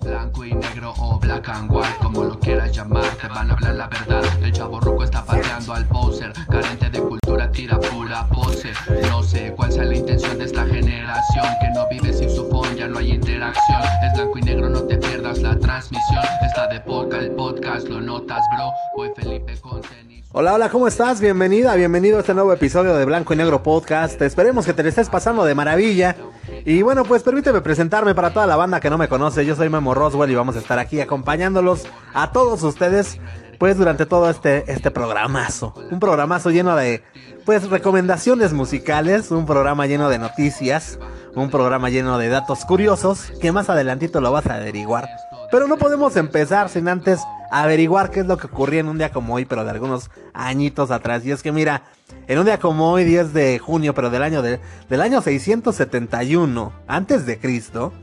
Blanco y negro o black and white, como lo quieras llamar, te van a hablar la verdad. El chavo roco está pateando al poser, carente de cultura, tira pura pose. No sé cuál sea la intención de esta generación, que no vive sin su phone, ya no hay interacción. Es blanco y negro, no te pierdas la transmisión. Está de poca el podcast, lo notas, bro. Voy Felipe con tenis. Hola, hola, ¿cómo estás? Bienvenida, bienvenido a este nuevo episodio de Blanco y Negro Podcast. Esperemos que te lo estés pasando de maravilla. Y bueno, pues permíteme presentarme para toda la banda que no me conoce. Yo soy Memo Roswell y vamos a estar aquí acompañándolos a todos ustedes, pues durante todo este, este programazo. Un programazo lleno de, pues, recomendaciones musicales, un programa lleno de noticias, un programa lleno de datos curiosos, que más adelantito lo vas a averiguar. Pero no podemos empezar sin antes averiguar qué es lo que ocurría en un día como hoy, pero de algunos añitos atrás. Y es que mira, en un día como hoy, 10 de junio, pero del año, de, del año 671 antes de Cristo,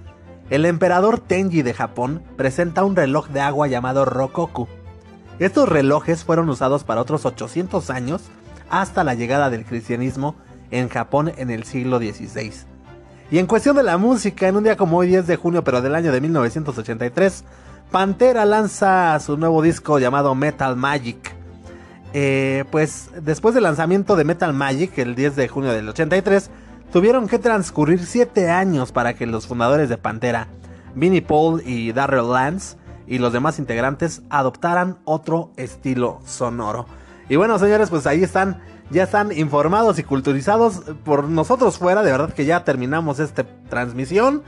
el emperador Tenji de Japón presenta un reloj de agua llamado Rokoku. Estos relojes fueron usados para otros 800 años hasta la llegada del cristianismo en Japón en el siglo XVI. Y en cuestión de la música, en un día como hoy 10 de junio, pero del año de 1983, Pantera lanza su nuevo disco llamado Metal Magic. Eh, pues después del lanzamiento de Metal Magic, el 10 de junio del 83, tuvieron que transcurrir 7 años para que los fundadores de Pantera, Vinnie Paul y Darrell Lance, y los demás integrantes adoptaran otro estilo sonoro. Y bueno, señores, pues ahí están, ya están informados y culturizados por nosotros fuera. De verdad que ya terminamos esta transmisión,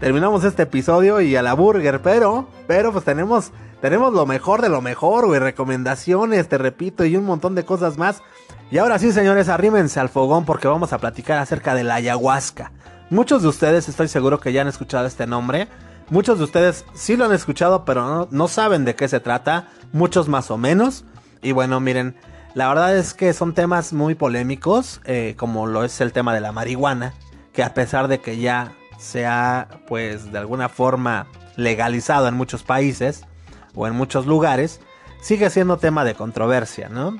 terminamos este episodio y a la burger, pero, pero pues tenemos, tenemos lo mejor de lo mejor, güey, recomendaciones, te repito, y un montón de cosas más. Y ahora sí, señores, arrímense al fogón porque vamos a platicar acerca de la ayahuasca. Muchos de ustedes estoy seguro que ya han escuchado este nombre. Muchos de ustedes sí lo han escuchado, pero no, no saben de qué se trata. Muchos más o menos. Y bueno, miren, la verdad es que son temas muy polémicos, eh, como lo es el tema de la marihuana, que a pesar de que ya se ha, pues, de alguna forma legalizado en muchos países o en muchos lugares, sigue siendo tema de controversia, ¿no?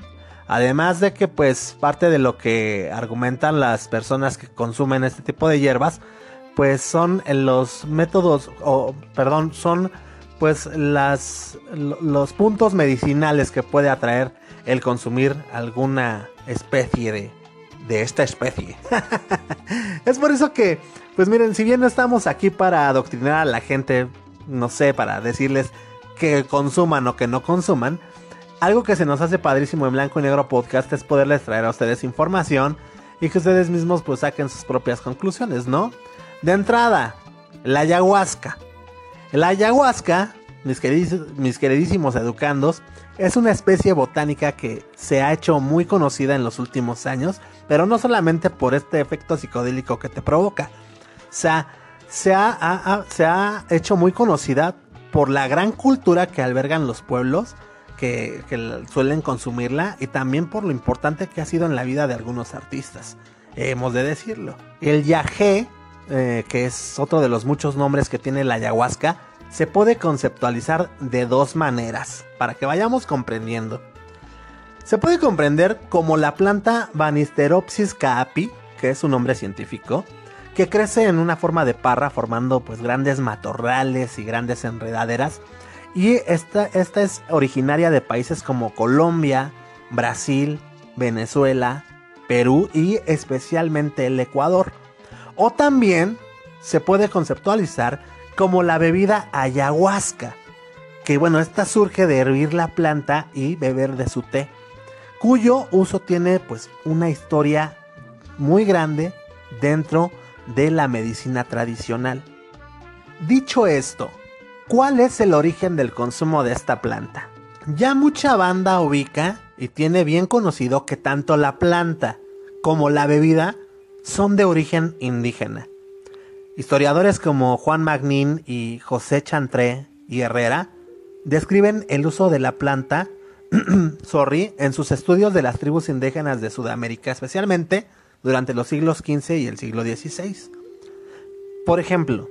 Además de que, pues, parte de lo que argumentan las personas que consumen este tipo de hierbas, pues son los métodos, o perdón, son pues las, los puntos medicinales que puede atraer el consumir alguna especie de, de esta especie. es por eso que, pues miren, si bien no estamos aquí para adoctrinar a la gente, no sé, para decirles que consuman o que no consuman, algo que se nos hace padrísimo en Blanco y Negro Podcast es poderles traer a ustedes información y que ustedes mismos pues saquen sus propias conclusiones, ¿no? De entrada, la ayahuasca. La ayahuasca, mis, queridísimos educandos, es una especie botánica que se ha hecho muy conocida en los últimos años, pero no solamente por este efecto psicodélico que te provoca. O sea, se ha, se ha hecho muy conocida por la gran cultura que albergan los pueblos que, que, suelen consumirla y también por lo importante que ha sido en la vida de algunos artistas. Hemos de decirlo. El yagé, eh, que es otro de los muchos nombres que tiene la ayahuasca, se puede conceptualizar de dos maneras, para que vayamos comprendiendo. Se puede comprender como la planta Banisteropsis caapi, que es su nombre científico, que crece en una forma de parra formando pues grandes matorrales y grandes enredaderas. Y esta, esta es originaria de países como Colombia, Brasil, Venezuela, Perú y especialmente el Ecuador. O también se puede conceptualizar como la bebida ayahuasca, que bueno, esta surge de hervir la planta y beber de su té, cuyo uso tiene pues una historia muy grande dentro de la medicina tradicional. Dicho esto, ¿cuál es el origen del consumo de esta planta? Ya mucha banda ubica y tiene bien conocido que tanto la planta como la bebida son de origen indígena. Historiadores como Juan Magnín y José Chantré y Herrera describen el uso de la planta sorry, en sus estudios de las tribus indígenas de Sudamérica, especialmente durante los siglos XV y el siglo XVI. Por ejemplo,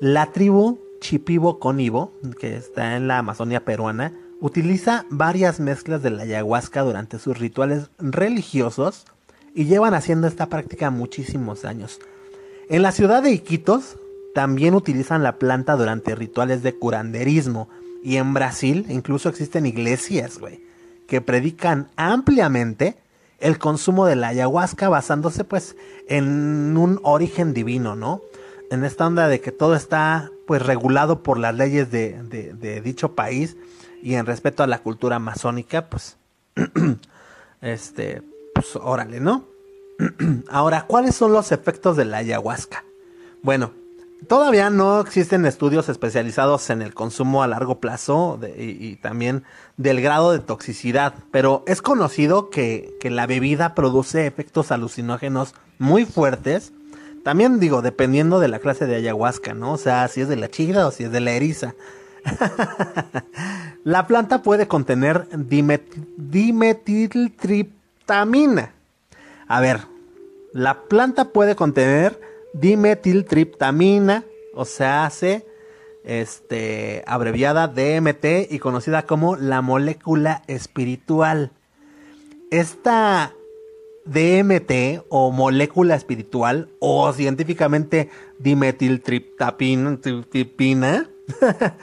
la tribu Chipibo Conibo, que está en la Amazonia peruana, utiliza varias mezclas de la ayahuasca durante sus rituales religiosos y llevan haciendo esta práctica muchísimos años. En la ciudad de Iquitos, también utilizan la planta durante rituales de curanderismo. Y en Brasil incluso existen iglesias, güey, que predican ampliamente el consumo de la ayahuasca basándose pues en un origen divino, ¿no? En esta onda de que todo está pues regulado por las leyes de, dicho país y en respeto a la cultura masónica, pues, este, pues órale, ¿no? Ahora, ¿cuáles son los efectos de la ayahuasca? Bueno, todavía no existen estudios especializados en el consumo a largo plazo y, también del grado de toxicidad, pero es conocido que, que, la bebida produce efectos alucinógenos muy fuertes. También digo, dependiendo de la clase de ayahuasca, ¿no? O sea, si es de la chida o si es de la eriza. la planta puede contener a ver, la planta puede contener dimetiltriptamina, o sea, hace este, abreviada DMT y conocida como la molécula espiritual. Esta DMT o molécula espiritual o científicamente dimetiltriptamina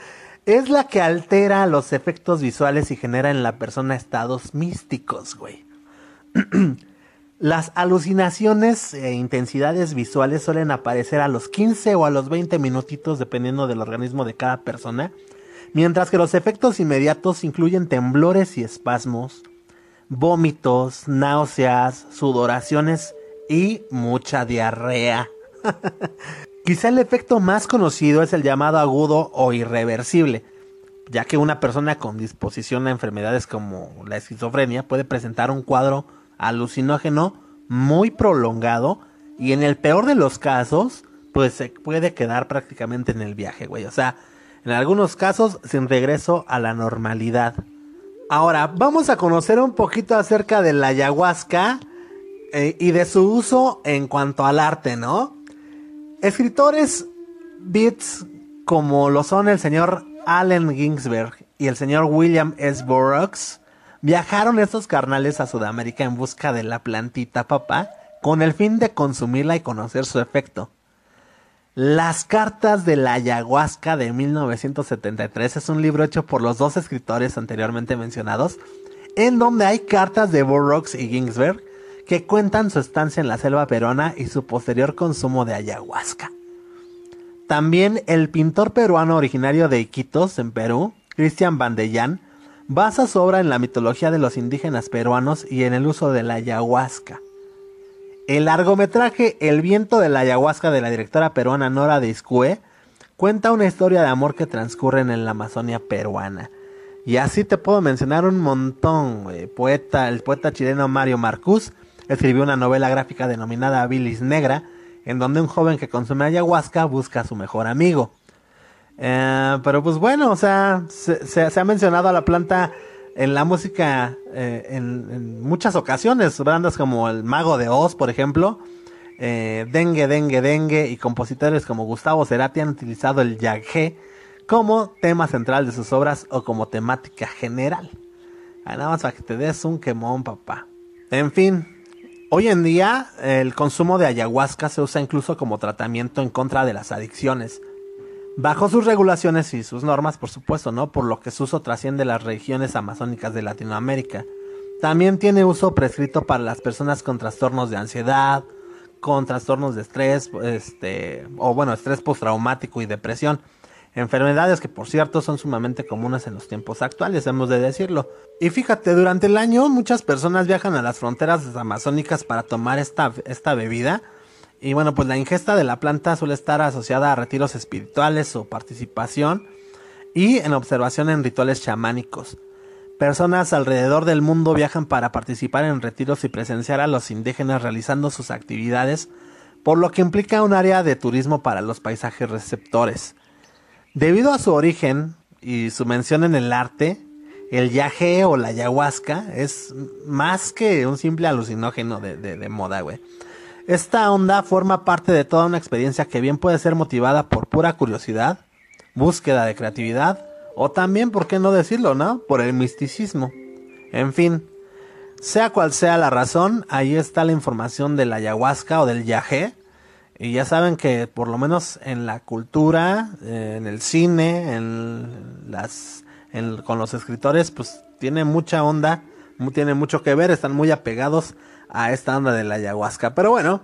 es la que altera los efectos visuales y genera en la persona estados místicos, güey. Las alucinaciones e intensidades visuales suelen aparecer a los 15 o a los 20 minutitos dependiendo del organismo de cada persona, mientras que los efectos inmediatos incluyen temblores y espasmos, vómitos, náuseas, sudoraciones y mucha diarrea. Quizá el efecto más conocido es el llamado agudo o irreversible, ya que una persona con disposición a enfermedades como la esquizofrenia puede presentar un cuadro alucinógeno muy prolongado y en el peor de los casos, pues se puede quedar prácticamente en el viaje, güey. O sea, en algunos casos sin regreso a la normalidad. Ahora, vamos a conocer un poquito acerca de la ayahuasca eh, y de su uso en cuanto al arte, ¿no? Escritores beats como lo son el señor Allen Ginsberg y el señor William S. Burroughs Viajaron estos carnales a Sudamérica en busca de la plantita papá con el fin de consumirla y conocer su efecto. Las cartas de la ayahuasca de 1973 es un libro hecho por los dos escritores anteriormente mencionados, en donde hay cartas de Burroughs y Ginsberg que cuentan su estancia en la selva peruana y su posterior consumo de ayahuasca. También el pintor peruano originario de Iquitos, en Perú, Christian Bandellán, basa su obra en la mitología de los indígenas peruanos y en el uso de la ayahuasca. El largometraje El viento de la ayahuasca de la directora peruana Nora de Iscue cuenta una historia de amor que transcurre en la Amazonia peruana. Y así te puedo mencionar un montón. El poeta chileno Mario Marcus escribió una novela gráfica denominada Bilis Negra, en donde un joven que consume ayahuasca busca a su mejor amigo. Eh, pero pues bueno, o sea, se, ha mencionado a la planta en la música eh, en, muchas ocasiones. Bandas como El Mago de Oz, por ejemplo, eh, Dengue, Dengue, Dengue y compositores como Gustavo Cerati han utilizado el yagé como tema central de sus obras o como temática general. nada más para que te des un quemón, papá. En fin, hoy en día el consumo de ayahuasca se usa incluso como tratamiento en contra de las adicciones bajo sus regulaciones y sus normas, por supuesto, ¿no? Por lo que su uso trasciende las regiones amazónicas de Latinoamérica. También tiene uso prescrito para las personas con trastornos de ansiedad, con trastornos de estrés, este, o bueno, estrés postraumático y depresión. Enfermedades que por cierto son sumamente comunes en los tiempos actuales, hemos de decirlo. Y fíjate, durante el año muchas personas viajan a las fronteras amazónicas para tomar esta, esta bebida y bueno, pues la ingesta de la planta suele estar asociada a retiros espirituales o participación y en observación en rituales chamánicos. Personas alrededor del mundo viajan para participar en retiros y presenciar a los indígenas realizando sus actividades, por lo que implica un área de turismo para los paisajes receptores. Debido a su origen y su mención en el arte, el yaje o la ayahuasca es más que un simple alucinógeno de, de moda, güey. Esta onda forma parte de toda una experiencia que bien puede ser motivada por pura curiosidad, búsqueda de creatividad o también, por qué no decirlo, ¿no? Por el misticismo. En fin, sea cual sea la razón, ahí está la información de la ayahuasca o del yagé Y ya saben que por lo menos en la cultura, eh, en el cine, en las, con los escritores, pues tiene mucha onda, tiene mucho que ver, están muy apegados a esta onda de la ayahuasca. Pero bueno,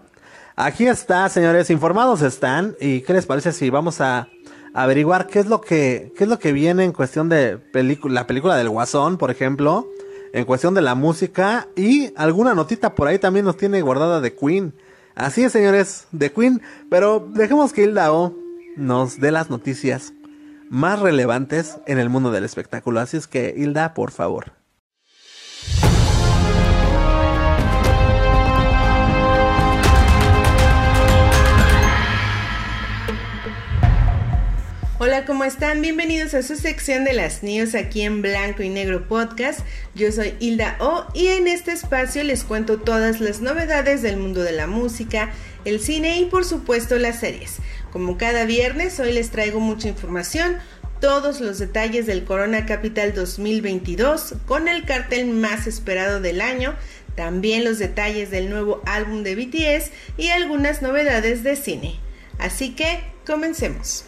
aquí está, señores, informados están. ¿Y qué les parece si vamos a averiguar qué es lo que, qué es lo que viene en cuestión de la película del Guasón, por ejemplo? En cuestión de la música y alguna notita por ahí también nos tiene guardada de Queen. Así es, señores, de Queen. Pero dejemos que Hilda O nos dé las noticias más relevantes en el mundo del espectáculo. Así es que, Hilda, por favor. Hola, ¿cómo están? Bienvenidos a su sección de las news aquí en Blanco y Negro Podcast. Yo soy Hilda O y en este espacio les cuento todas las novedades del mundo de la música, el cine y por supuesto las series. Como cada viernes, hoy les traigo mucha información, todos los detalles del Corona Capital 2022 con el cartel más esperado del año, también los detalles del nuevo álbum de BTS y algunas novedades de cine. Así que, comencemos.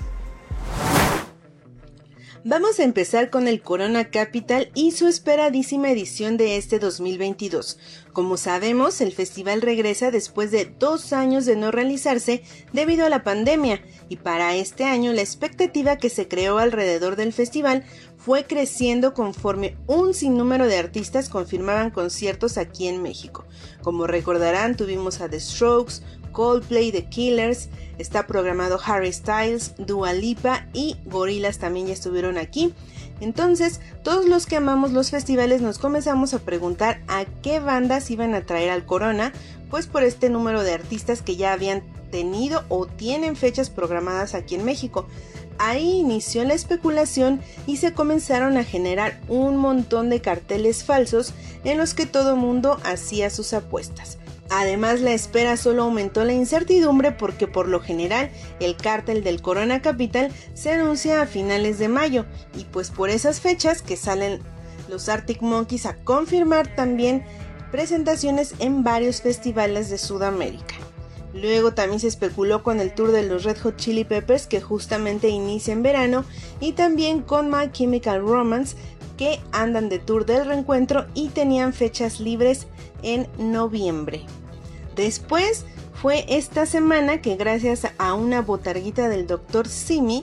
Vamos a empezar con el Corona Capital y su esperadísima edición de este 2022. Como sabemos, el festival regresa después de dos años de no realizarse debido a la pandemia y para este año la expectativa que se creó alrededor del festival fue creciendo conforme un sinnúmero de artistas confirmaban conciertos aquí en México. Como recordarán, tuvimos a The Strokes, Coldplay, The Killers, está programado Harry Styles, Dua Lipa y Gorillaz también ya estuvieron aquí. Entonces, todos los que amamos los festivales nos comenzamos a preguntar a qué bandas iban a traer al Corona, pues por este número de artistas que ya habían tenido o tienen fechas programadas aquí en México. Ahí inició la especulación y se comenzaron a generar un montón de carteles falsos en los que todo mundo hacía sus apuestas. Además, la espera solo aumentó la incertidumbre porque por lo general el cártel del Corona Capital se anuncia a finales de mayo y pues por esas fechas que salen los Arctic Monkeys a confirmar también presentaciones en varios festivales de Sudamérica. Luego también se especuló con el tour de los Red Hot Chili Peppers que justamente inicia en verano y también con My Chemical Romance que andan de tour del reencuentro y tenían fechas libres en noviembre. Después fue esta semana que gracias a una botarguita del Dr. Simi,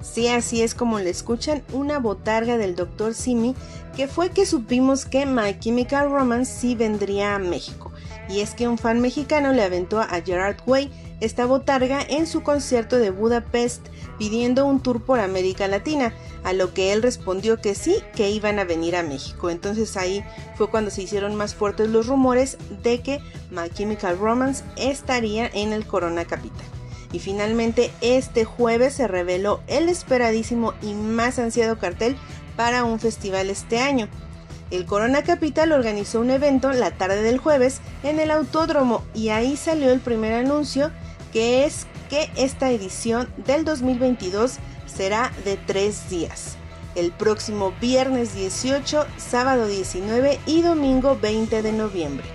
sí así es como le escuchan, una botarga del Dr. Simi, que fue que supimos que My Chemical Romance sí vendría a México. Y es que un fan mexicano le aventó a Gerard Way esta botarga en su concierto de Budapest pidiendo un tour por América Latina, a lo que él respondió que sí, que iban a venir a México. Entonces ahí fue cuando se hicieron más fuertes los rumores de que My Chemical Romance estaría en el Corona Capital. Y finalmente este jueves se reveló el esperadísimo y más ansiado cartel para un festival este año. El Corona Capital organizó un evento la tarde del jueves en el autódromo y ahí salió el primer anuncio que es que esta edición del 2022 será de tres días. El próximo viernes 18, sábado 19 y domingo 20 de noviembre.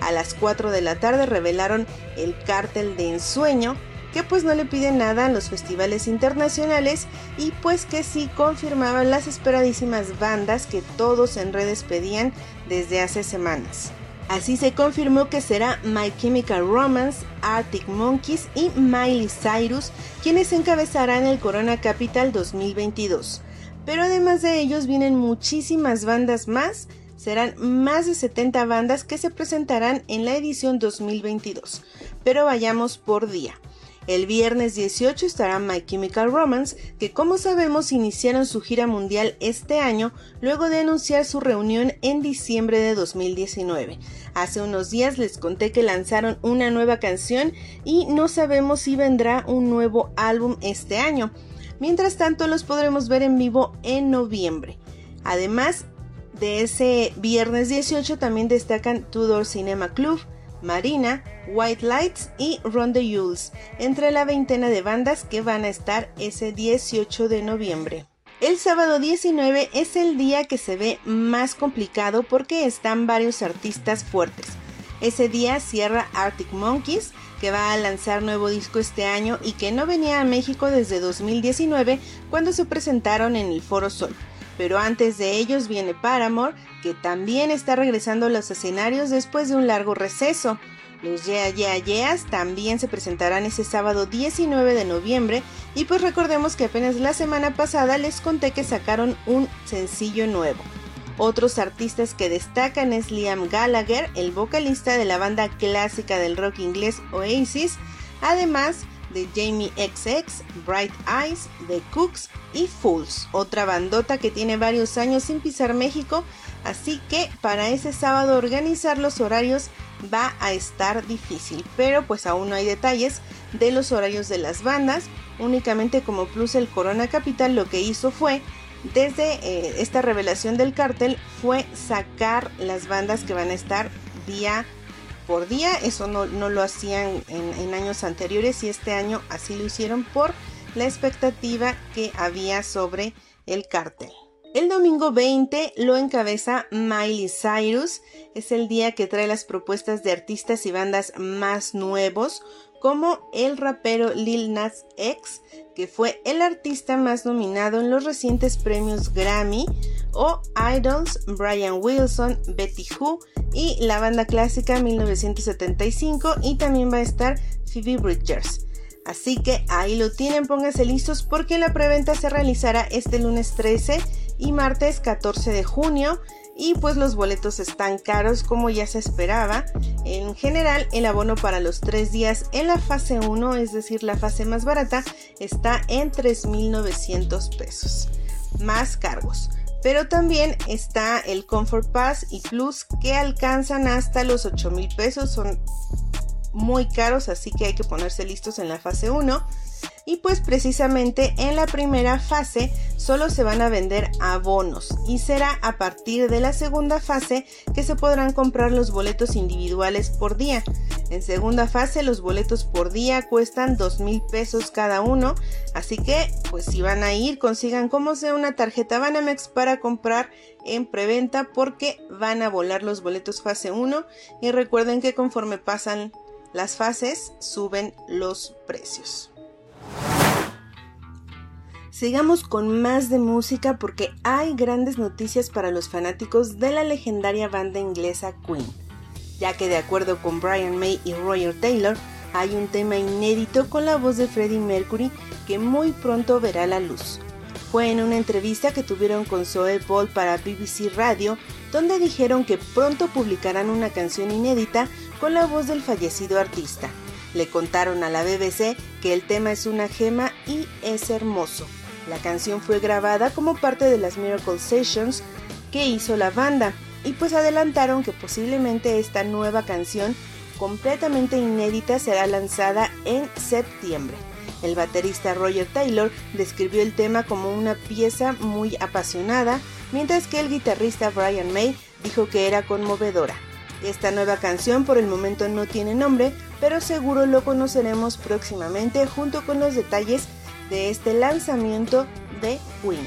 A las 4 de la tarde revelaron el cártel de ensueño, que pues no le pide nada a los festivales internacionales y pues que sí confirmaban las esperadísimas bandas que todos en redes pedían desde hace semanas. Así se confirmó que será My Chemical Romance, Arctic Monkeys y Miley Cyrus quienes encabezarán el Corona Capital 2022. Pero además de ellos vienen muchísimas bandas más, serán más de 70 bandas que se presentarán en la edición 2022. Pero vayamos por día. El viernes 18 estará My Chemical Romance, que como sabemos iniciaron su gira mundial este año luego de anunciar su reunión en diciembre de 2019. Hace unos días les conté que lanzaron una nueva canción y no sabemos si vendrá un nuevo álbum este año. Mientras tanto los podremos ver en vivo en noviembre. Además de ese viernes 18 también destacan Tudor Cinema Club, Marina, White Lights y Ron the Yules, entre la veintena de bandas que van a estar ese 18 de noviembre. El sábado 19 es el día que se ve más complicado porque están varios artistas fuertes. Ese día cierra Arctic Monkeys, que va a lanzar nuevo disco este año y que no venía a México desde 2019 cuando se presentaron en el Foro Sol. Pero antes de ellos viene Paramore, que también está regresando a los escenarios después de un largo receso. Los Yeah Yeah Yeahs también se presentarán ese sábado 19 de noviembre y pues recordemos que apenas la semana pasada les conté que sacaron un sencillo nuevo. Otros artistas que destacan es Liam Gallagher, el vocalista de la banda clásica del rock inglés Oasis, además de Jamie XX, Bright Eyes, The Cooks y Fools, otra bandota que tiene varios años sin pisar México, así que para ese sábado organizar los horarios va a estar difícil, pero pues aún no hay detalles de los horarios de las bandas, únicamente como plus el Corona Capital lo que hizo fue desde eh, esta revelación del cartel fue sacar las bandas que van a estar día por día. Eso no, lo hacían en, en, años anteriores y este año así lo hicieron por la expectativa que había sobre el cartel. El domingo 20 lo encabeza Miley Cyrus. Es el día que trae las propuestas de artistas y bandas más nuevos, como el rapero Lil Nas X, que fue el artista más nominado en los recientes premios Grammy, o Idols, Brian Wilson, Betty Who y la banda clásica 1975 y también va a estar Phoebe Bridgers. Así que ahí lo tienen, pónganse listos porque la preventa se realizará este lunes 13 y martes 14 de junio y pues los boletos están caros como ya se esperaba. En general el abono para los tres días en la fase 1, es decir la fase más barata, está en 3.900 pesos, más cargos. Pero también está el Comfort Pass y Plus que alcanzan hasta los 8.000 pesos, son muy caros, así que hay que ponerse listos en la fase 1. Y pues precisamente en la primera fase solo se van a vender abonos y será a partir de la segunda fase que se podrán comprar los boletos individuales por día. En segunda fase los boletos por día cuestan dos mil pesos cada uno, así que pues si van a ir consigan como sea una tarjeta Banamex para comprar en preventa porque van a volar los boletos fase 1 y recuerden que conforme pasan las fases suben los precios. Sigamos con más de música porque hay grandes noticias para los fanáticos de la legendaria banda inglesa Queen, ya que de acuerdo con Brian May y Roger Taylor, hay un tema inédito con la voz de Freddie Mercury que muy pronto verá la luz. Fue en una entrevista que tuvieron con Zoe Ball para BBC Radio, donde dijeron que pronto publicarán una canción inédita con la voz del fallecido artista. Le contaron a la BBC que el tema es una gema y es hermoso. La canción fue grabada como parte de las Miracle Sessions que hizo la banda y pues adelantaron que posiblemente esta nueva canción completamente inédita será lanzada en septiembre. El baterista Roger Taylor describió el tema como una pieza muy apasionada, mientras que el guitarrista Brian May dijo que era conmovedora. Esta nueva canción por el momento no tiene nombre, pero seguro lo conoceremos próximamente junto con los detalles de este lanzamiento de Queen.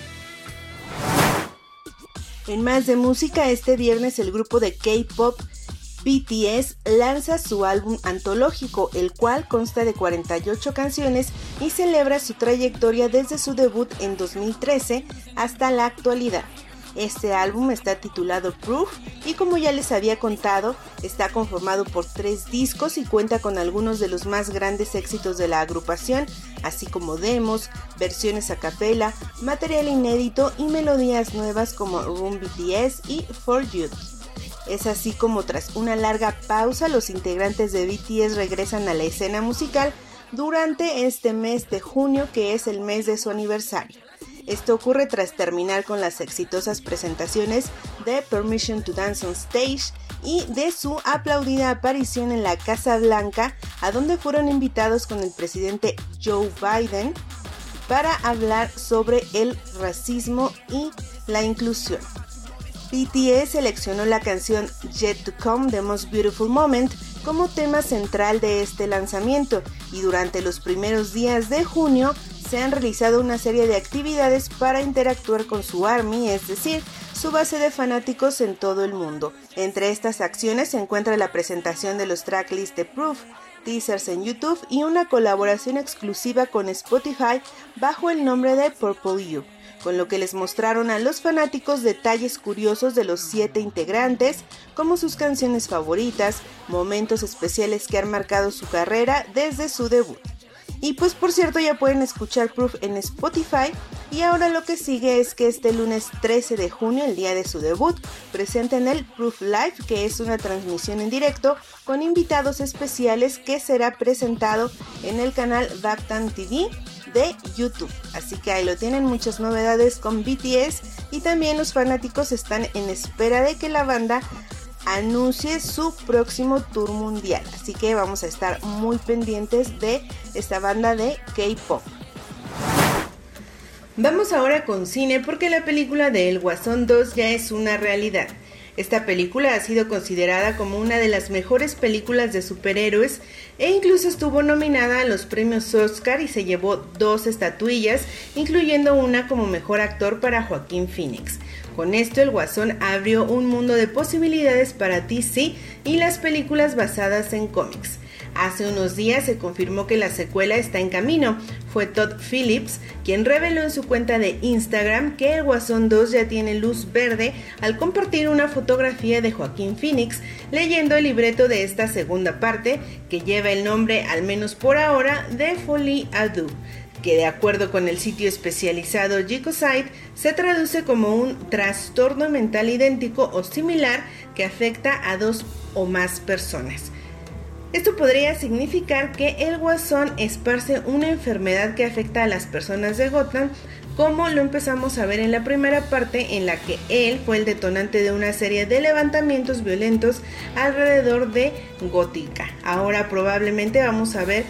En más de música, este viernes el grupo de K-Pop BTS lanza su álbum antológico, el cual consta de 48 canciones y celebra su trayectoria desde su debut en 2013 hasta la actualidad. Este álbum está titulado Proof y como ya les había contado, está conformado por tres discos y cuenta con algunos de los más grandes éxitos de la agrupación, así como demos, versiones a capela, material inédito y melodías nuevas como Room BTS y For You. Es así como tras una larga pausa los integrantes de BTS regresan a la escena musical durante este mes de junio que es el mes de su aniversario. Esto ocurre tras terminar con las exitosas presentaciones de Permission to Dance on Stage y de su aplaudida aparición en la Casa Blanca, a donde fueron invitados con el presidente Joe Biden para hablar sobre el racismo y la inclusión. BTS seleccionó la canción Jet to Come, The Most Beautiful Moment, como tema central de este lanzamiento y durante los primeros días de junio se han realizado una serie de actividades para interactuar con su ARMY, es decir, su base de fanáticos en todo el mundo. Entre estas acciones se encuentra la presentación de los tracklists de Proof, teasers en YouTube y una colaboración exclusiva con Spotify bajo el nombre de Purple You, con lo que les mostraron a los fanáticos detalles curiosos de los siete integrantes, como sus canciones favoritas, momentos especiales que han marcado su carrera desde su debut. Y pues por cierto ya pueden escuchar Proof en Spotify y ahora lo que sigue es que este lunes 13 de junio, el día de su debut, presenten el Proof Live, que es una transmisión en directo con invitados especiales que será presentado en el canal Bactan TV de YouTube. Así que ahí lo tienen muchas novedades con BTS y también los fanáticos están en espera de que la banda anuncie su próximo tour mundial. Así que vamos a estar muy pendientes de esta banda de K-Pop. Vamos ahora con cine porque la película de El Guasón 2 ya es una realidad. Esta película ha sido considerada como una de las mejores películas de superhéroes e incluso estuvo nominada a los premios Oscar y se llevó dos estatuillas, incluyendo una como mejor actor para Joaquín Phoenix. Con esto el Guasón abrió un mundo de posibilidades para DC y las películas basadas en cómics. Hace unos días se confirmó que la secuela está en camino. Fue Todd Phillips quien reveló en su cuenta de Instagram que el Guasón 2 ya tiene luz verde al compartir una fotografía de Joaquín Phoenix leyendo el libreto de esta segunda parte que lleva el nombre, al menos por ahora, de Folie Deux que de acuerdo con el sitio especializado Gicosite se traduce como un trastorno mental idéntico o similar que afecta a dos o más personas. Esto podría significar que el guasón esparce una enfermedad que afecta a las personas de Gotham, como lo empezamos a ver en la primera parte en la que él fue el detonante de una serie de levantamientos violentos alrededor de Gótica. Ahora probablemente vamos a ver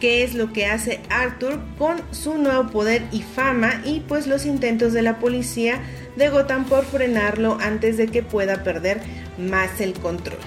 qué es lo que hace Arthur con su nuevo poder y fama y pues los intentos de la policía de Gotham por frenarlo antes de que pueda perder más el control.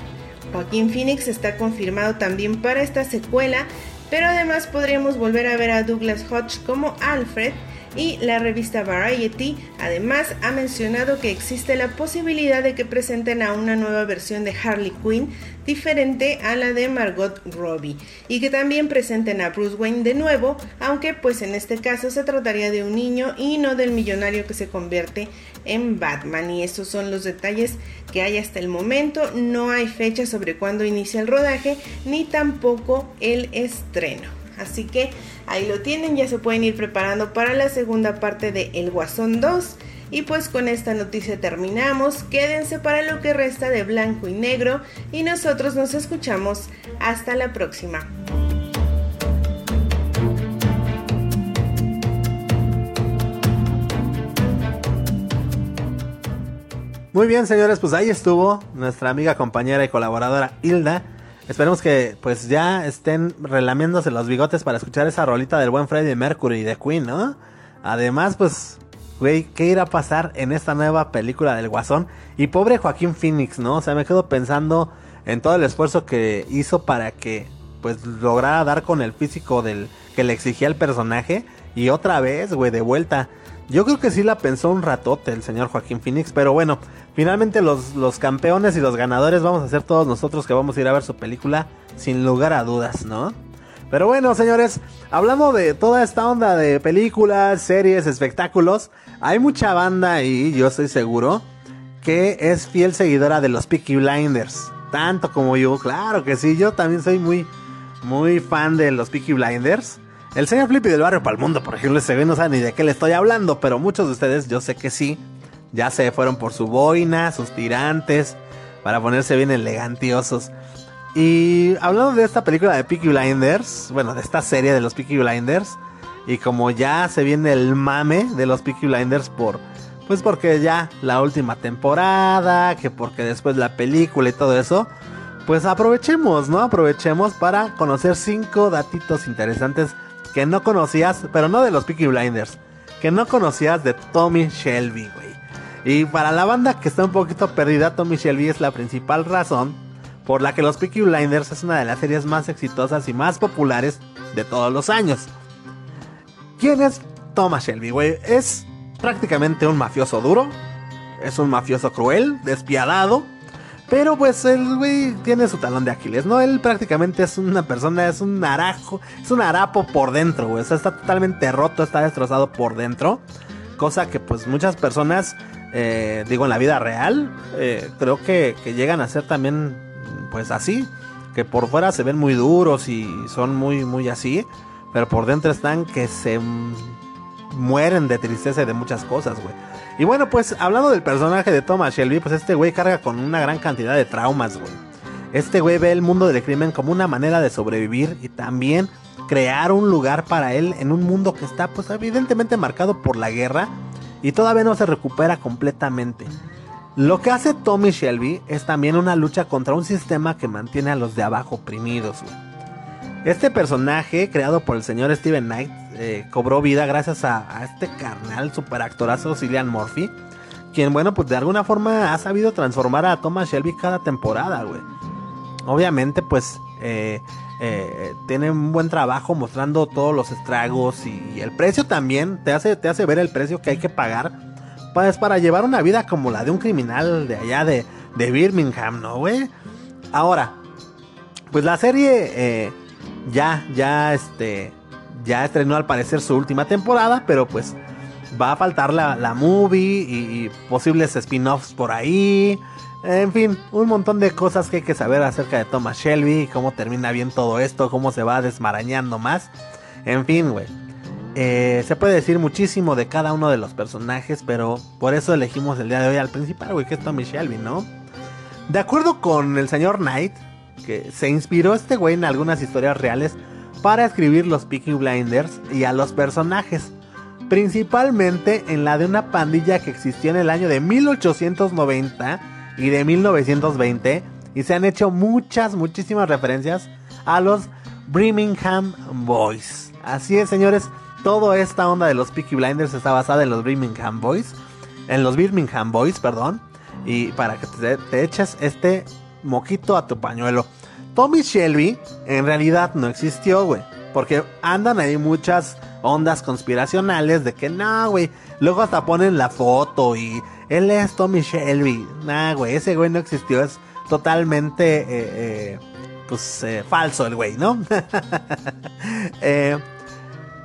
Joaquín Phoenix está confirmado también para esta secuela, pero además podríamos volver a ver a Douglas Hodge como Alfred y la revista Variety además ha mencionado que existe la posibilidad de que presenten a una nueva versión de Harley Quinn diferente a la de Margot Robbie y que también presenten a Bruce Wayne de nuevo, aunque pues en este caso se trataría de un niño y no del millonario que se convierte en Batman y esos son los detalles que hay hasta el momento, no hay fecha sobre cuándo inicia el rodaje ni tampoco el estreno. Así que ahí lo tienen, ya se pueden ir preparando para la segunda parte de El Guasón 2. Y pues con esta noticia terminamos. Quédense para lo que resta de blanco y negro y nosotros nos escuchamos hasta la próxima. Muy bien, señores, pues ahí estuvo nuestra amiga, compañera y colaboradora Hilda Esperemos que pues ya estén relamiéndose los bigotes para escuchar esa rolita del buen Freddie Mercury y de Queen, ¿no? Además, pues, güey, ¿qué irá a pasar en esta nueva película del Guasón? Y pobre Joaquín Phoenix, ¿no? O sea, me quedo pensando en todo el esfuerzo que hizo para que pues lograra dar con el físico del que le exigía el personaje y otra vez, güey, de vuelta. Yo creo que sí la pensó un ratote el señor Joaquín Phoenix, pero bueno, finalmente los, los campeones y los ganadores vamos a ser todos nosotros que vamos a ir a ver su película sin lugar a dudas, ¿no? Pero bueno, señores, hablando de toda esta onda de películas, series, espectáculos, hay mucha banda y yo estoy seguro que es fiel seguidora de los Peaky Blinders. Tanto como yo, claro que sí, yo también soy muy, muy fan de los Peaky Blinders. El señor Flippy del barrio para el mundo, por ejemplo, ese güey no sabe ni de qué le estoy hablando, pero muchos de ustedes, yo sé que sí, ya se fueron por su boina, sus tirantes, para ponerse bien elegantiosos. Y hablando de esta película de Peaky Blinders, bueno, de esta serie de los Peaky Blinders, y como ya se viene el mame de los Peaky Blinders por, pues porque ya la última temporada, que porque después la película y todo eso, pues aprovechemos, ¿no? Aprovechemos para conocer cinco datitos interesantes que no conocías, pero no de los Peaky Blinders, que no conocías de Tommy Shelby, güey. Y para la banda que está un poquito perdida, Tommy Shelby es la principal razón por la que los Peaky Blinders es una de las series más exitosas y más populares de todos los años. ¿Quién es Thomas Shelby, güey? Es prácticamente un mafioso duro, es un mafioso cruel, despiadado, Pero pues el güey tiene su talón de Aquiles, ¿no? Él prácticamente es una persona, es un arajo, es un harapo por dentro, güey. O sea, está totalmente roto, está destrozado por dentro. Cosa que pues muchas personas, eh, digo en la vida real, eh, creo que, que llegan a ser también pues así. Que por fuera se ven muy duros y son muy, muy así. Pero por dentro están que se mueren de tristeza y de muchas cosas, güey. Y bueno, pues hablando del personaje de Thomas Shelby, pues este güey carga con una gran cantidad de traumas, güey. Este güey ve el mundo del crimen como una manera de sobrevivir y también crear un lugar para él en un mundo que está pues evidentemente marcado por la guerra y todavía no se recupera completamente. Lo que hace Tommy Shelby es también una lucha contra un sistema que mantiene a los de abajo oprimidos. Este personaje, creado por el señor Steven Knight, eh, cobró vida gracias a, este carnal super actorazo Cillian Murphy. Quien, bueno, pues de alguna forma ha sabido transformar a Thomas Shelby cada temporada, güey. Obviamente, pues eh, eh, tiene un buen trabajo mostrando todos los estragos y, el precio también te hace, te hace ver el precio que hay que pagar pues, para llevar una vida como la de un criminal de allá de, de Birmingham, ¿no, güey? Ahora, pues la serie ya, ya, este, ya estrenó al parecer su última temporada, pero pues va a faltar la, movie y, posibles spin-offs por ahí. En fin, un montón de cosas que hay que saber acerca de Thomas Shelby, cómo termina bien todo esto, cómo se va desmarañando más. En fin, güey. Eh, se puede decir muchísimo de cada uno de los personajes, pero por eso elegimos el día de hoy al principal, güey, que es Tommy Shelby, ¿no? De acuerdo con el señor Knight, que se inspiró este güey en algunas historias reales para escribir los Peaky Blinders y a los personajes. Principalmente en la de una pandilla que existió en el año de 1890 y de 1920. Y se han hecho muchas, muchísimas referencias a los Birmingham Boys. Así es, señores. Toda esta onda de los Peaky Blinders está basada en los Birmingham Boys. En los Birmingham Boys, perdón. Y para que te, te eches este moquito a tu pañuelo. Tommy Shelby en realidad no existió, güey. Porque andan ahí muchas ondas conspiracionales de que no, güey. Luego hasta ponen la foto y él es Tommy Shelby. Nah, güey, ese güey no existió. Es totalmente, eh, eh, pues, eh, falso el güey, ¿no?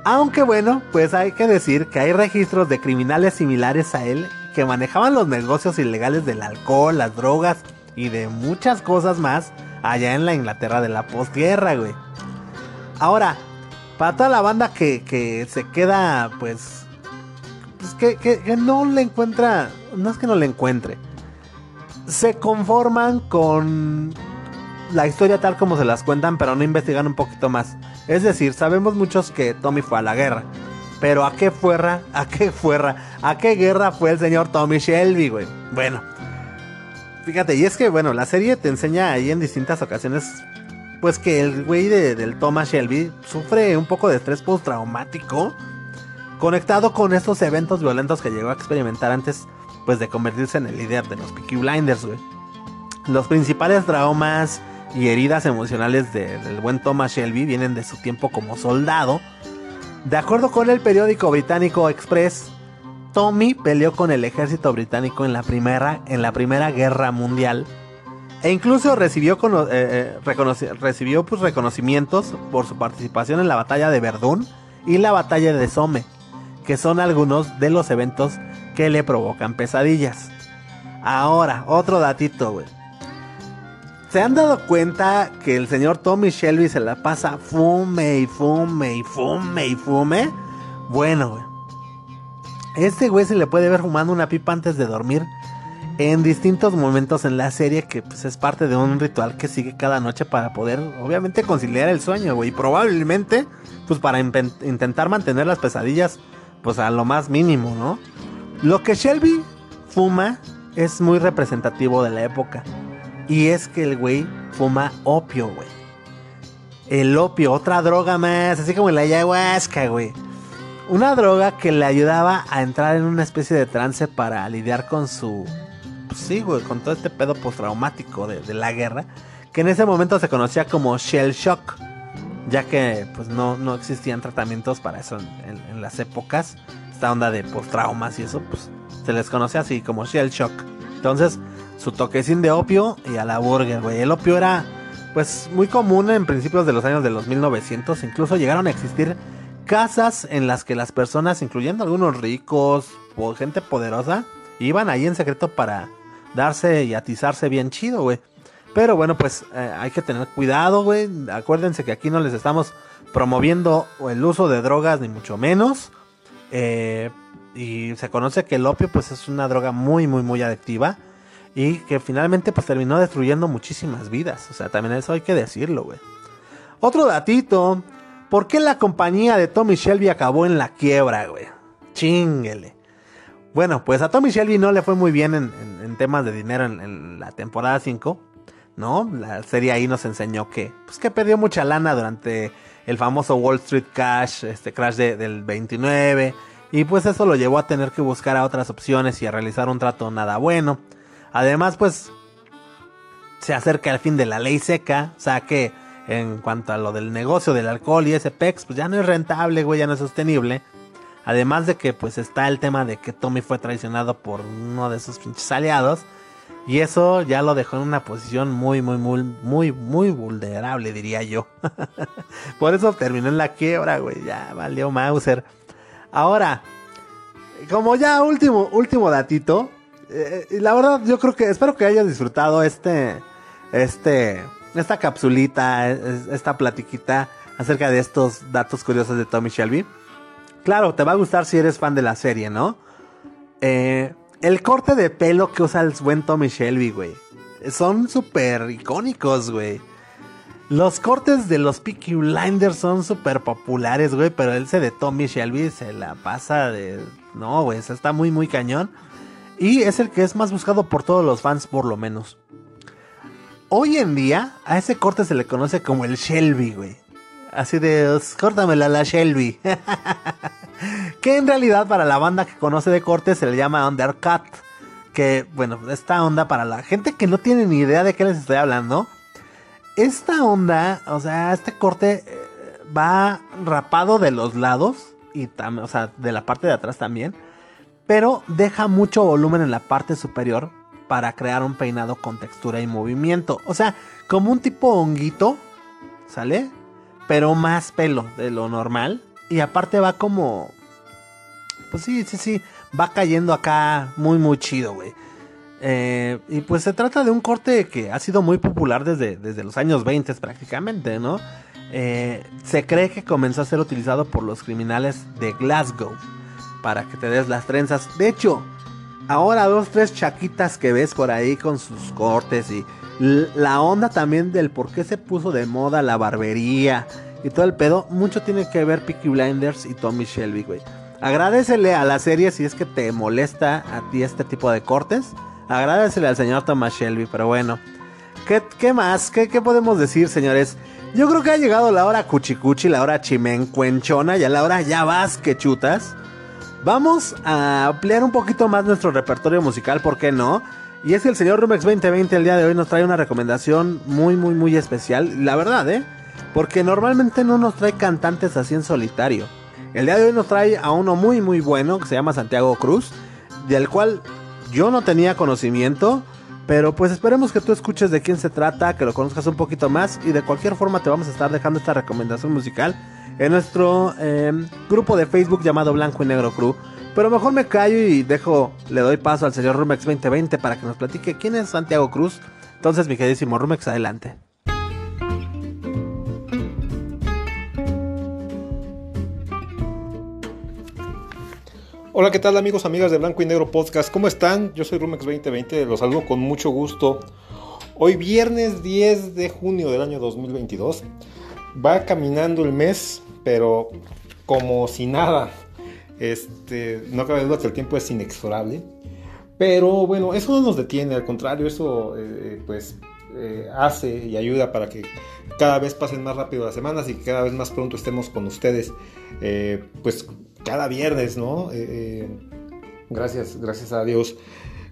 aunque bueno, pues hay que decir que hay registros de criminales similares a él que manejaban los negocios ilegales del alcohol, las drogas y de muchas cosas más allá en la Inglaterra de la postguerra, güey. Ahora, para toda la banda que, se queda, pues, pues que, que, no le encuentra, no es que no le encuentre, se conforman con la historia tal como se las cuentan, pero no investigan un poquito más. Es decir, sabemos muchos que Tommy fue a la guerra. Pero ¿a qué fuerra? ¿A qué fuerra? ¿A qué guerra fue el señor Tommy Shelby, güey? Bueno, Fíjate, y es que, bueno, la serie te enseña ahí en distintas ocasiones, pues que el güey del Thomas Shelby sufre un poco de estrés postraumático conectado con estos eventos violentos que llegó a experimentar antes, pues de convertirse en el líder de los Peaky Blinders, güey. Los principales traumas y heridas emocionales del buen Thomas Shelby vienen de su tiempo como soldado. De acuerdo con el periódico británico Express, Tommy peleó con el ejército británico en la primera, en la primera guerra mundial. E incluso recibió, eh, eh, recibió pues, reconocimientos por su participación en la batalla de Verdún y la batalla de Somme, que son algunos de los eventos que le provocan pesadillas. Ahora, otro datito, güey. ¿Se han dado cuenta que el señor Tommy Shelby se la pasa fume y fume y fume y fume? Bueno, güey. Este güey se le puede ver fumando una pipa antes de dormir en distintos momentos en la serie que pues, es parte de un ritual que sigue cada noche para poder obviamente conciliar el sueño, güey. Y probablemente pues para intentar mantener las pesadillas pues a lo más mínimo, ¿no? Lo que Shelby fuma es muy representativo de la época. Y es que el güey fuma opio, güey. El opio, otra droga más, así como la ayahuasca, güey. Una droga que le ayudaba a entrar en una especie de trance para lidiar con su. Pues sí, güey, con todo este pedo postraumático de, la guerra. Que en ese momento se conocía como Shell Shock. Ya que pues no, no existían tratamientos para eso en, las épocas. Esta onda de postraumas y eso, pues se les conocía así como Shell Shock. Entonces, su toquecín de opio y a la burger, güey. El opio era pues muy común en principios de los años de los 1900, incluso llegaron a existir casas en las que las personas, incluyendo algunos ricos gente poderosa, iban ahí en secreto para darse y atizarse bien chido, güey. Pero bueno, pues eh, hay que tener cuidado, güey. Acuérdense que aquí no les estamos promoviendo el uso de drogas, ni mucho menos. Eh, y se conoce que el opio, pues es una droga muy, muy, muy adictiva. Y que finalmente, pues terminó destruyendo muchísimas vidas. O sea, también eso hay que decirlo, güey. Otro datito. ¿Por qué la compañía de Tommy Shelby acabó en la quiebra, güey? Chinguele. Bueno, pues a Tommy Shelby no le fue muy bien en, temas de dinero en, la temporada 5. ¿no? La serie ahí nos enseñó que, pues que perdió mucha lana durante el famoso Wall Street Cash, este crash del 29, y pues eso lo llevó a tener que buscar a otras opciones y a realizar un trato nada bueno. Además, pues se acerca el fin de la ley seca, o sea que en cuanto a lo del negocio del alcohol y ese PEX, pues ya no es rentable, güey, ya no es sostenible. Además de que pues está el tema de que Tommy fue traicionado por uno de sus pinches aliados. Y eso ya lo dejó en una posición muy, muy, muy, muy, muy vulnerable, diría yo. Por eso terminó en la quiebra, güey. Ya valió Mauser. Ahora, como ya último, último datito. Eh, la verdad, yo creo que espero que hayas disfrutado este, este, esta capsulita, esta platiquita acerca de estos datos curiosos de Tommy Shelby. Claro, te va a gustar si eres fan de la serie, ¿no? Eh, el corte de pelo que usa el buen Tommy Shelby, güey. Son súper icónicos, güey. Los cortes de los Peaky Blinders son súper populares, güey. Pero ese de Tommy Shelby se la pasa de... No, güey, está muy, muy cañón. Y es el que es más buscado por todos los fans, por lo menos. Hoy en día, a ese corte se le conoce como el Shelby, güey. Así de, córtamela la Shelby. que en realidad para la banda que conoce de corte se le llama undercut. Que, bueno, esta onda para la gente que no tiene ni idea de qué les estoy hablando. Esta onda, o sea, este corte eh, va rapado de los lados. Y también, o sea, de la parte de atrás también. Pero deja mucho volumen en la parte superior para crear un peinado con textura y movimiento. O sea, como un tipo honguito, ¿sale? Pero más pelo de lo normal. Y aparte va como... Pues sí, sí, sí. Va cayendo acá muy, muy chido, güey. Eh, y pues se trata de un corte que ha sido muy popular desde, desde los años 20 prácticamente, ¿no? Eh, se cree que comenzó a ser utilizado por los criminales de Glasgow para que te des las trenzas. De hecho, ahora dos, tres chaquitas que ves por ahí con sus cortes y la onda también del por qué se puso de moda la barbería y todo el pedo, mucho tiene que ver Peaky Blinders y Tommy Shelby, güey. Agradecele a la serie si es que te molesta a ti este tipo de cortes. Agradecele al señor Thomas Shelby, pero bueno. ¿Qué, qué más? ¿Qué, ¿Qué, podemos decir, señores? Yo creo que ha llegado la hora cuchicuchi, la hora chimencuenchona, ya la hora ya vas que chutas. Vamos a ampliar un poquito más nuestro repertorio musical, ¿por qué no? Y es que el señor Rumex 2020 el día de hoy nos trae una recomendación muy, muy, muy especial. La verdad, ¿eh? Porque normalmente no nos trae cantantes así en solitario. El día de hoy nos trae a uno muy muy bueno que se llama Santiago Cruz, del cual yo no tenía conocimiento. Pero pues esperemos que tú escuches de quién se trata, que lo conozcas un poquito más y de cualquier forma te vamos a estar dejando esta recomendación musical en nuestro em, grupo de Facebook llamado Blanco y Negro Crew. Pero mejor me callo y dejo, le doy paso al señor Rumex 2020 para que nos platique quién es Santiago Cruz. Entonces, mi queridísimo Rumex, adelante. Hola, ¿qué tal amigos, amigas de Blanco y Negro Podcast? ¿Cómo están? Yo soy Rumex 2020, los saludo con mucho gusto. Hoy viernes 10 de junio del año 2022. Va caminando el mes, pero como si nada. Este, no cabe duda que el tiempo es inexorable. Pero bueno, eso no nos detiene, al contrario, eso eh, pues eh, hace y ayuda para que cada vez pasen más rápido las semanas y que cada vez más pronto estemos con ustedes. Eh, pues cada viernes, ¿no? Eh, eh, gracias, gracias a Dios.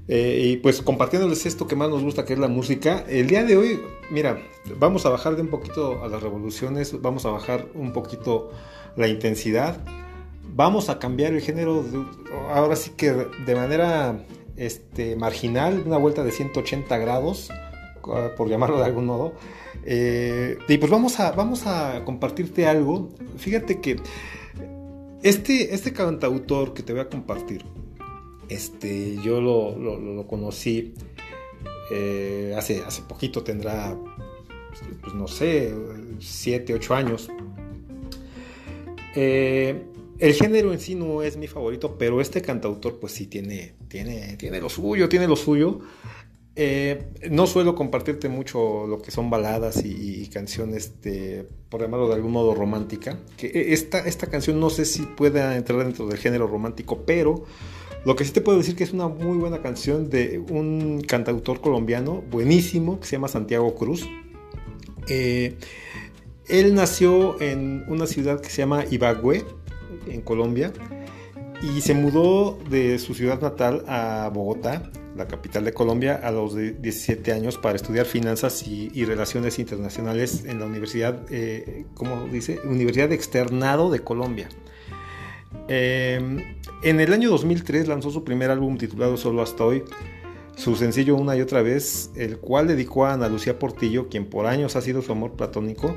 Eh, y pues compartiéndoles esto que más nos gusta, que es la música. El día de hoy, mira, vamos a bajar de un poquito a las revoluciones, vamos a bajar un poquito la intensidad, vamos a cambiar el género, ahora sí que de manera este, marginal, una vuelta de 180 grados, por llamarlo de algún modo. Eh, y pues vamos a, vamos a compartirte algo. Fíjate que este, este cantautor que te voy a compartir, este, yo lo, conocí eh, hace, hace poquito, tendrá, pues no sé, 7, 8 años. Eh, el género en sí no es mi favorito, pero este cantautor pues sí tiene, tiene, tiene lo suyo, tiene lo suyo. Eh, no suelo compartirte mucho lo que son baladas y, canciones, por llamarlo de algún modo romántica. E, esta, esta canción no sé si pueda entrar dentro del género romántico, pero lo que sí te puedo decir que es una muy buena canción de un cantautor colombiano buenísimo que se llama Santiago Cruz. Eh, él nació en una ciudad que se llama Ibagüe, en Colombia, y se mudó de su ciudad natal a Bogotá, la capital de Colombia, a los 17 años para estudiar finanzas y, relaciones internacionales en la Universidad, eh, ¿cómo dice? Universidad Externado de Colombia. Eh, en el año 2003 lanzó su primer álbum titulado Solo hasta hoy, su sencillo Una y otra vez, el cual dedicó a Ana Lucía Portillo, quien por años ha sido su amor platónico,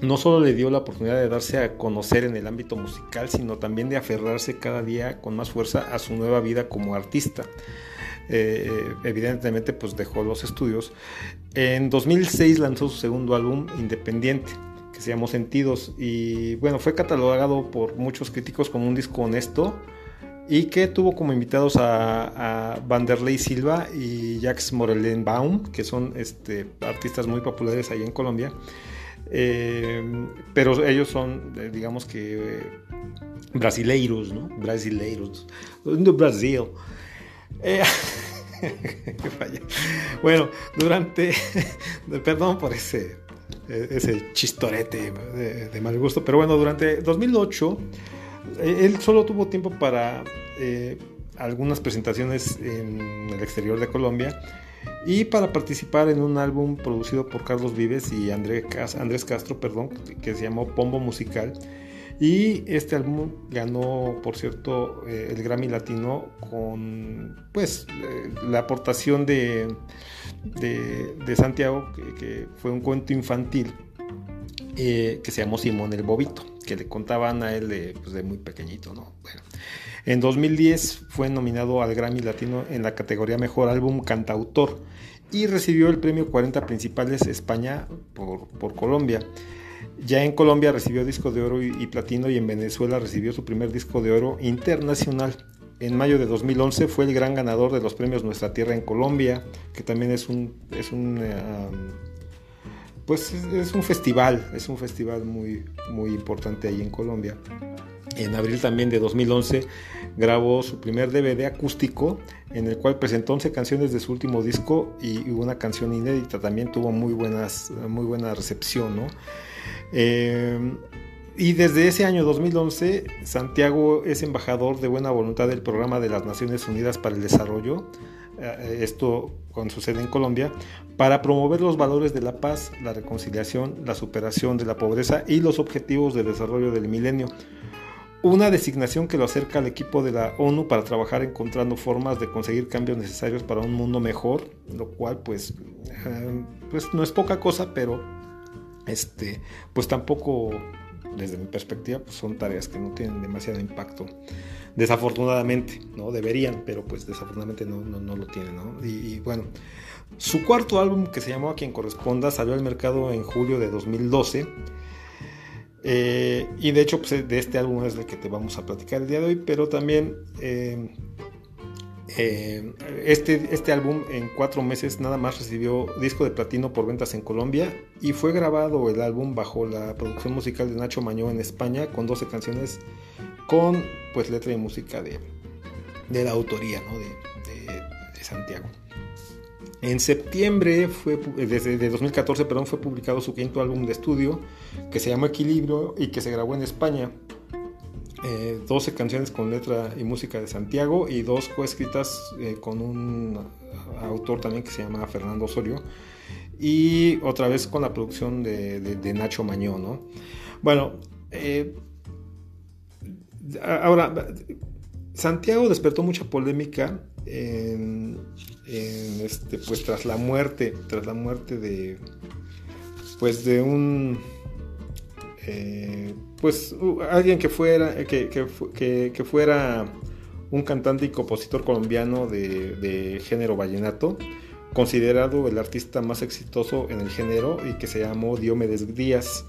no solo le dio la oportunidad de darse a conocer en el ámbito musical, sino también de aferrarse cada día con más fuerza a su nueva vida como artista. Eh, evidentemente pues dejó los estudios. En 2006 lanzó su segundo álbum independiente, que se llamó Sentidos, y bueno, fue catalogado por muchos críticos como un disco honesto, y que tuvo como invitados a, a Vanderlei Silva y Jacques Morellenbaum, que son este, artistas muy populares ahí en Colombia. Eh, pero ellos son, eh, digamos que, brasileiros, ¿no? Brasileiros. De Brasil. Eh, bueno, durante. perdón por ese, ese chistorete de, mal gusto, pero bueno, durante 2008, él solo tuvo tiempo para algunas presentaciones en el exterior de Colombia y para participar en un álbum producido por Carlos Vives y Andrés Castro, perdón, que se llamó Pombo Musical. Y este álbum ganó, por cierto, eh, el Grammy Latino con pues eh, la aportación de, Santiago, que, fue un cuento infantil eh, que se llamó Simón el Bobito, que le contaban a él de, pues, muy pequeñito, ¿no? Bueno, en 2010 fue nominado al Grammy Latino en la categoría Mejor Álbum Cantautor y recibió el premio 40 Principales España por, Colombia. Ya en Colombia recibió disco de oro y, platino y en Venezuela recibió su primer disco de oro internacional. En mayo de 2011 fue el gran ganador de los premios Nuestra Tierra en Colombia, que también es un, es un pues es, un festival, es un festival muy, muy importante ahí en Colombia. En abril también de 2011 grabó su primer DVD acústico en el cual presentó 11 canciones de su último disco y una canción inédita. También tuvo muy, buenas, muy buena recepción. ¿no? Eh, y desde ese año 2011, Santiago es embajador de buena voluntad del programa de las Naciones Unidas para el Desarrollo, eh, esto con su en Colombia, para promover los valores de la paz, la reconciliación, la superación de la pobreza y los objetivos de desarrollo del milenio. Una designación que lo acerca al equipo de la ONU para trabajar encontrando formas de conseguir cambios necesarios para un mundo mejor, lo cual pues, eh, pues no es poca cosa, pero este, pues tampoco desde mi perspectiva pues son tareas que no tienen demasiado impacto. Desafortunadamente, ¿no? Deberían, pero pues desafortunadamente no, no, lo tienen, ¿no? y bueno, su cuarto álbum que se llamó A quien corresponda salió al mercado en julio de 2012 eh, y de hecho, pues, de este álbum es el que te vamos a platicar el día de hoy, pero también eh, eh, este, este álbum en cuatro meses nada más recibió disco de platino por ventas en Colombia y fue grabado el álbum bajo la producción musical de Nacho Mañó en España con 12 canciones con pues letra y música de, de la autoría de Santiago. En septiembre fue, desde 2014 perdón, fue publicado su quinto álbum de estudio que se llama Equilibrio y que se grabó en España. 12 eh, canciones con letra y música de Santiago y dos coescritas eh, con un autor también que se llama Fernando Osorio y otra vez con la producción de, Nacho Mañón. ¿no? Bueno, eh, ahora Santiago despertó mucha polémica en, este, pues tras la muerte, tras la muerte de, pues de un, eh, pues alguien que fuera, que, que, fuera un cantante y compositor colombiano de, de, género vallenato, considerado el artista más exitoso en el género y que se llamó Diomedes Díaz,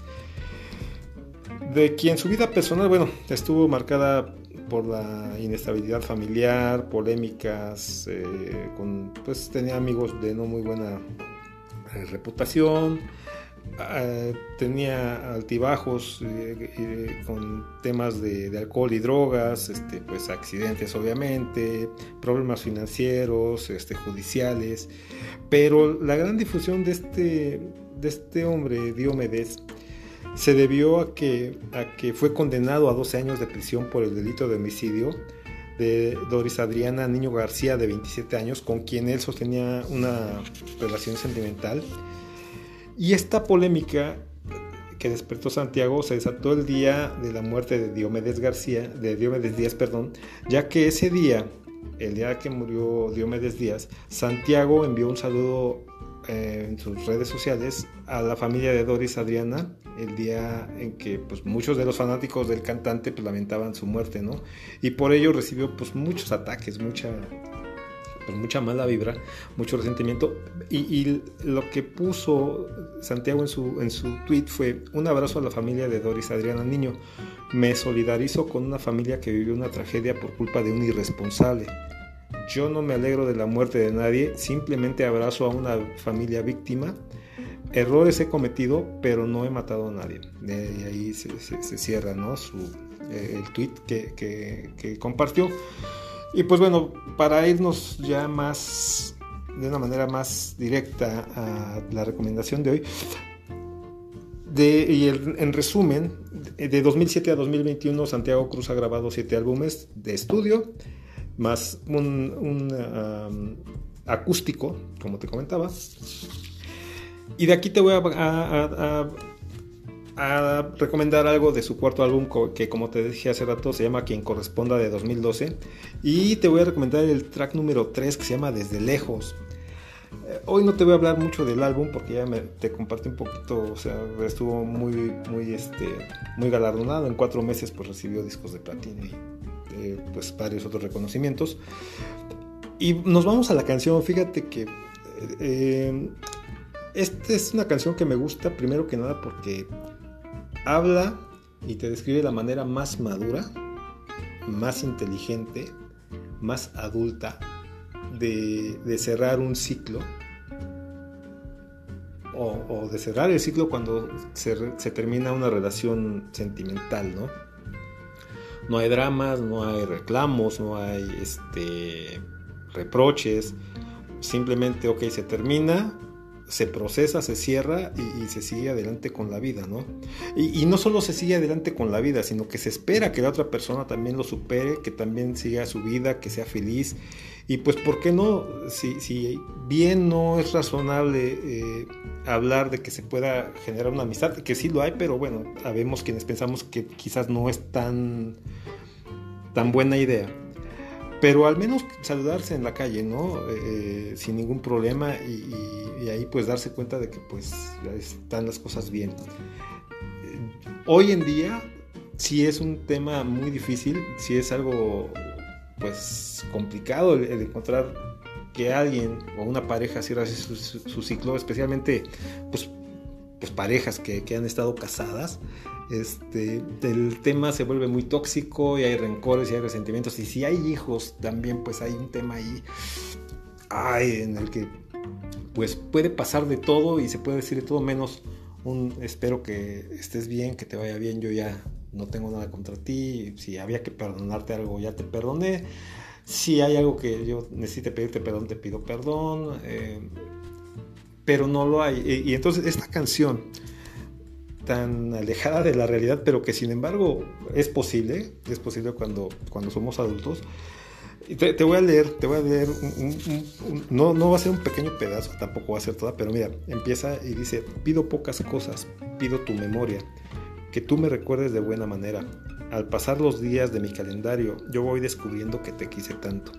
de quien su vida personal, bueno, estuvo marcada por la inestabilidad familiar, polémicas, eh, con, pues tenía amigos de no muy buena eh, reputación, eh, tenía altibajos con temas de, alcohol y drogas, este, pues accidentes obviamente, problemas financieros, este, judiciales, pero la gran difusión de este, de este hombre, Diomedes, se debió a que, a que fue condenado a 12 años de prisión por el delito de homicidio de Doris Adriana Niño García, de 27 años, con quien él sostenía una relación sentimental. Y esta polémica que despertó Santiago se desató el día de la muerte de Diomedes García, de Diomedes Díaz, perdón, ya que ese día, el día que murió Diomedes Díaz, Santiago envió un saludo eh, en sus redes sociales a la familia de Doris Adriana el día en que pues, muchos de los fanáticos del cantante pues, lamentaban su muerte, ¿no? Y por ello recibió pues, muchos ataques, mucha, pues, mucha mala vibra, mucho resentimiento. Y, lo que puso Santiago en su, en su tweet fue un abrazo a la familia de Doris Adriana Niño. Me solidarizo con una familia que vivió una tragedia por culpa de un irresponsable. Yo no me alegro de la muerte de nadie, simplemente abrazo a una familia víctima errores he cometido, pero no he matado a nadie. De ahí se, cierra ¿no? Su, eh, el tweet que, compartió. Y pues bueno, para irnos ya más, de una manera más directa a la recomendación de hoy, y en resumen, de 2007 a 2021 Santiago Cruz ha grabado siete álbumes de estudio, más un acústico, como te comentaba, y de aquí te voy a, recomendar algo de su cuarto álbum que como te dije hace rato se llama Quien Corresponda de 2012. Y te voy a recomendar el track número 3 que se llama Desde Lejos. Eh, hoy no te voy a hablar mucho del álbum porque ya te compartí un poquito, o sea, estuvo muy, muy, este, muy galardonado. En cuatro meses pues recibió discos de platino y eh, pues varios otros reconocimientos. Y nos vamos a la canción, fíjate que eh, esta es una canción que me gusta primero que nada porque habla y te describe de la manera más madura, más inteligente, más adulta de, cerrar un ciclo o, de cerrar el ciclo cuando se, termina una relación sentimental, ¿no? No hay dramas, no hay reclamos, no hay este, reproches, simplemente, ok, se termina, se procesa, se cierra y, se sigue adelante con la vida, ¿no? Y, no solo se sigue adelante con la vida, sino que se espera que la otra persona también lo supere, que también siga su vida, que sea feliz. Y pues, ¿por qué no? Si, bien no es razonable eh, hablar de que se pueda generar una amistad, que sí lo hay, pero bueno, sabemos quienes pensamos que quizás no es tan, tan buena idea pero al menos saludarse en la calle, ¿no? Eh, sin ningún problema y, ahí pues darse cuenta de que pues están las cosas bien. Hoy en día sí es un tema muy difícil, sí es algo pues complicado el, encontrar que alguien o una pareja cierre su, su, ciclo, especialmente pues, pues parejas que, que han estado casadas este, el tema se vuelve muy tóxico y hay rencores y hay resentimientos. Y si hay hijos, también pues hay un tema ahí en el que pues puede pasar de todo y se puede decir de todo menos un espero que estés bien, que te vaya bien, yo ya no tengo nada contra ti, si había que perdonarte algo ya te perdoné, si hay algo que yo necesite pedirte perdón, te pido perdón, eh, pero no lo hay. y entonces esta canción tan alejada de la realidad, pero que sin embargo es posible, es posible cuando, cuando somos adultos. Te, te voy a leer, te voy a leer, no, no va a ser un pequeño pedazo, tampoco va a ser toda, pero mira, empieza y dice, pido pocas cosas, pido tu memoria, que tú me recuerdes de buena manera, Al pasar los días de mi calendario, yo voy descubriendo que te quise tanto.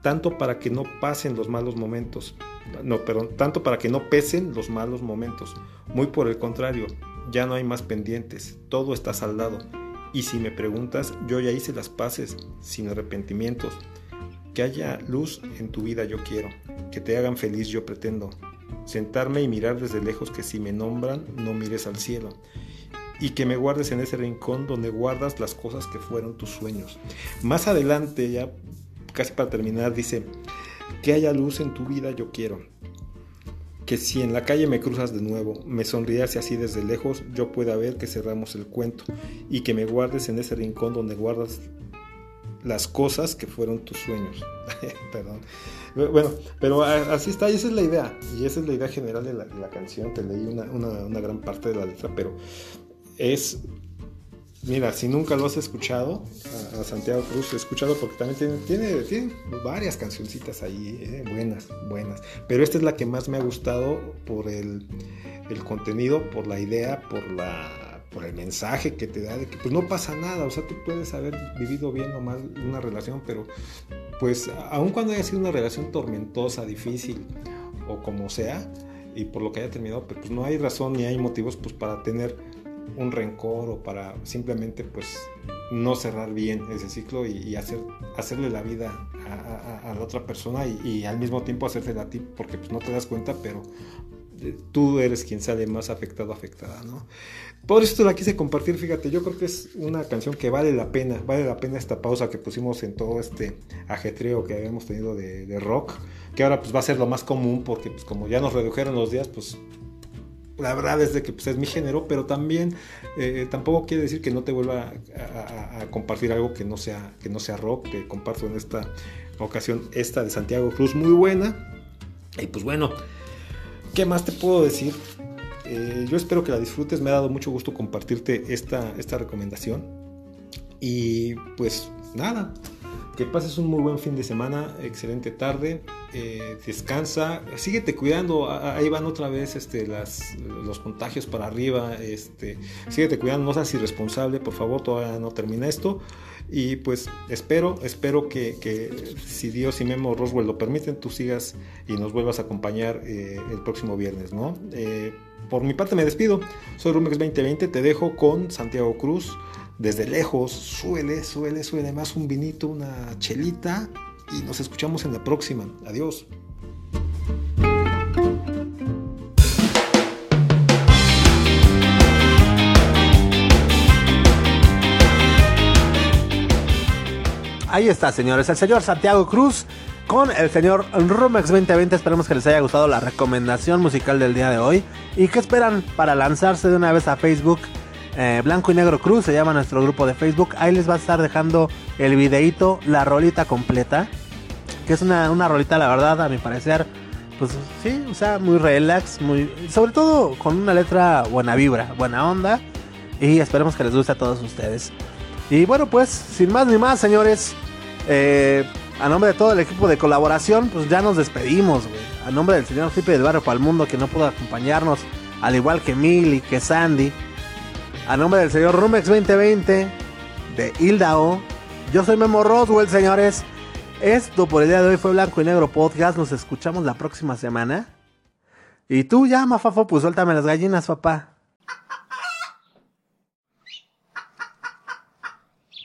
Tanto para que no pasen los malos momentos. No, perdón, tanto para que no pesen los malos momentos. Muy por el contrario, ya no hay más pendientes, todo está saldado. Y si me preguntas, yo ya hice las paces, sin arrepentimientos. Que haya luz en tu vida yo quiero, que te hagan feliz yo pretendo. Sentarme y mirar desde lejos que si me nombran no mires al cielo. Y que me guardes en ese rincón donde guardas las cosas que fueron tus sueños. Más adelante, ya casi para terminar, dice, que haya luz en tu vida yo quiero. Que si en la calle me cruzas de nuevo, me sonrías y así desde lejos yo pueda ver que cerramos el cuento. Y que me guardes en ese rincón donde guardas las cosas que fueron tus sueños. Perdón. Bueno, pero así está, y esa es la idea. Y esa es la idea general de la, canción. Te leí una, una, gran parte de la letra, pero es. Mira, si nunca lo has escuchado, a, Santiago Cruz, he escuchado porque también tiene, tiene, varias cancioncitas ahí, eh, buenas, buenas. Pero esta es la que más me ha gustado por el, contenido, por la idea, por la por el mensaje que te da de que pues no pasa nada, o sea, tú puedes haber vivido bien o mal una relación, pero pues aun cuando haya sido una relación tormentosa, difícil o como sea, y por lo que haya terminado, pues no hay razón ni hay motivos pues para tener un rencor o para simplemente pues no cerrar bien ese ciclo y, hacer, hacerle la vida a, la otra persona y, y, al mismo tiempo hacerse a ti porque pues no te das cuenta pero tú eres quien sale más afectado, afectada, ¿no? Por eso te la quise compartir, fíjate, yo creo que es una canción que vale la pena, vale la pena esta pausa que pusimos en todo este ajetreo que habíamos tenido de, rock, que ahora pues va a ser lo más común porque pues como ya nos redujeron los días, pues la verdad es de que pues, es mi género, pero también eh, tampoco quiere decir que no te vuelva a, compartir algo que no sea que no sea rock, que comparto en esta ocasión esta de Santiago Cruz muy buena. Y pues bueno, ¿Qué más te puedo decir? Eh, yo espero que la disfrutes. Me ha dado mucho gusto compartirte esta, esta recomendación. Y pues nada, que pases un muy buen fin de semana, excelente tarde, eh, descansa, síguete cuidando, ahí van otra vez este, las, los contagios para arriba, este, cuidando, no seas irresponsable, por favor, todavía no termina esto. Y pues espero, espero que, si Dios y Memo Roswell lo permiten, tú sigas y nos vuelvas a acompañar eh, el próximo viernes, ¿no? Eh, por mi parte me despido. Soy Rumex 2020, te dejo con Santiago Cruz. Desde lejos, suele, suele, suele más un vinito, una chelita. Y nos escuchamos en la próxima. Adiós. Ahí está, señores. El señor Santiago Cruz con el señor Rumex 2020. Esperemos que les haya gustado la recomendación musical del día de hoy. ¿Y qué esperan para lanzarse de una vez a Facebook? Eh, Blanco y Negro Cruz se llama nuestro grupo de Facebook. Ahí les va a estar dejando el videito, la rolita completa. Que es una, una rolita, la verdad, a mi parecer. Pues sí, o sea, muy relax, muy. Sobre todo con una letra buena vibra, buena onda. Y esperemos que les guste a todos ustedes. Y bueno, pues, sin más ni más, señores, eh, a nombre de todo el equipo de colaboración, pues ya nos despedimos, güey. A nombre del señor Felipe del Barrio Mundo que no pudo acompañarnos, al igual que Mili, que Sandy. A nombre del señor Rumex 2020, de Hilda O. Yo soy Memo Roswell, señores. Esto por el día de hoy fue Blanco y Negro Podcast. Nos escuchamos la próxima semana. Y tú ya, Mafafo, pues suéltame las gallinas, papá.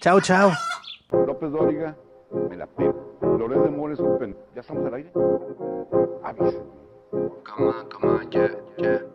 Chao, chao. López Dóriga, me la pido. Loret de Mores, ¿ya estamos al aire? Avisa. Come on, come on, yeah, yeah.